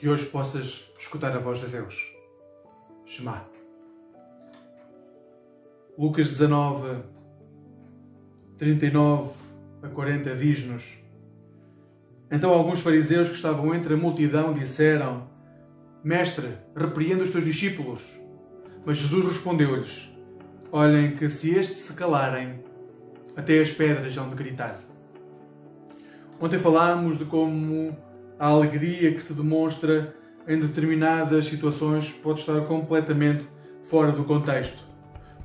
que hoje possas escutar a voz de Deus. Shema. Lucas 19, 39 a 40 diz-nos: Então alguns fariseus que estavam entre a multidão disseram: Mestre, repreenda os teus discípulos. Mas Jesus respondeu-lhes: Olhem que se estes se calarem, até as pedras hão de gritar. Ontem falámos de como a alegria que se demonstra em determinadas situações pode estar completamente fora do contexto.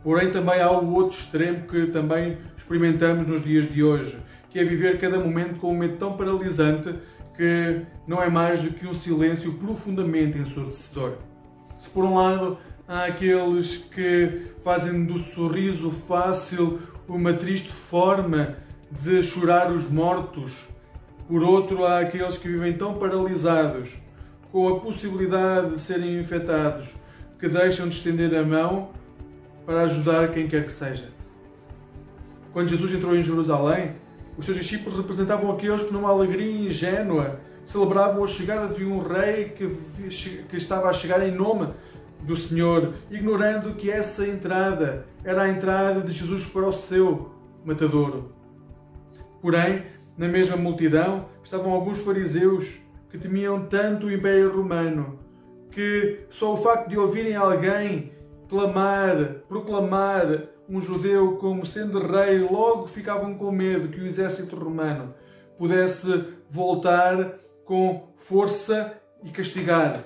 Porém, também há o outro extremo que também experimentamos nos dias de hoje, que é viver cada momento com um momento tão paralisante que não é mais do que um silêncio profundamente ensurdecedor. Se por um lado há aqueles que fazem do sorriso fácil uma triste forma de chorar os mortos, por outro, há aqueles que vivem tão paralisados com a possibilidade de serem infectados que deixam de estender a mão para ajudar quem quer que seja. Quando Jesus entrou em Jerusalém, os seus discípulos representavam aqueles que, numa alegria ingênua, celebravam a chegada de um rei que, que estava a chegar em nome do Senhor, ignorando que essa entrada era a entrada de Jesus para o seu matadouro. Porém, na mesma multidão estavam alguns fariseus que temiam tanto o Império Romano que só o facto de ouvirem alguém clamar, proclamar um judeu como sendo rei, logo ficavam com medo que o exército romano pudesse voltar com força e castigar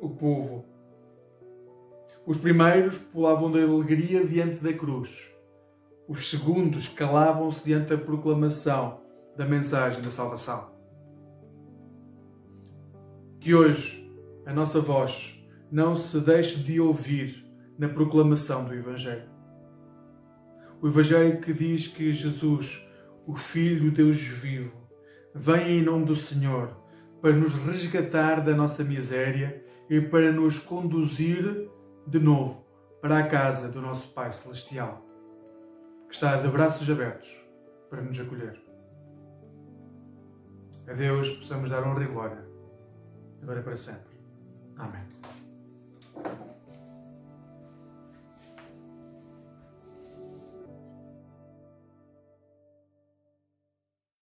o povo. Os primeiros pulavam da alegria diante da cruz. Os segundos calavam-se diante da proclamação da mensagem da salvação. Que hoje a nossa voz não se deixe de ouvir na proclamação do Evangelho. O Evangelho que diz que Jesus, o Filho de Deus vivo, vem em nome do Senhor para nos resgatar da nossa miséria e para nos conduzir de novo para a casa do nosso Pai Celestial, que está de braços abertos para nos acolher. A Deus possamos dar honra e glória, agora e para sempre. Amém.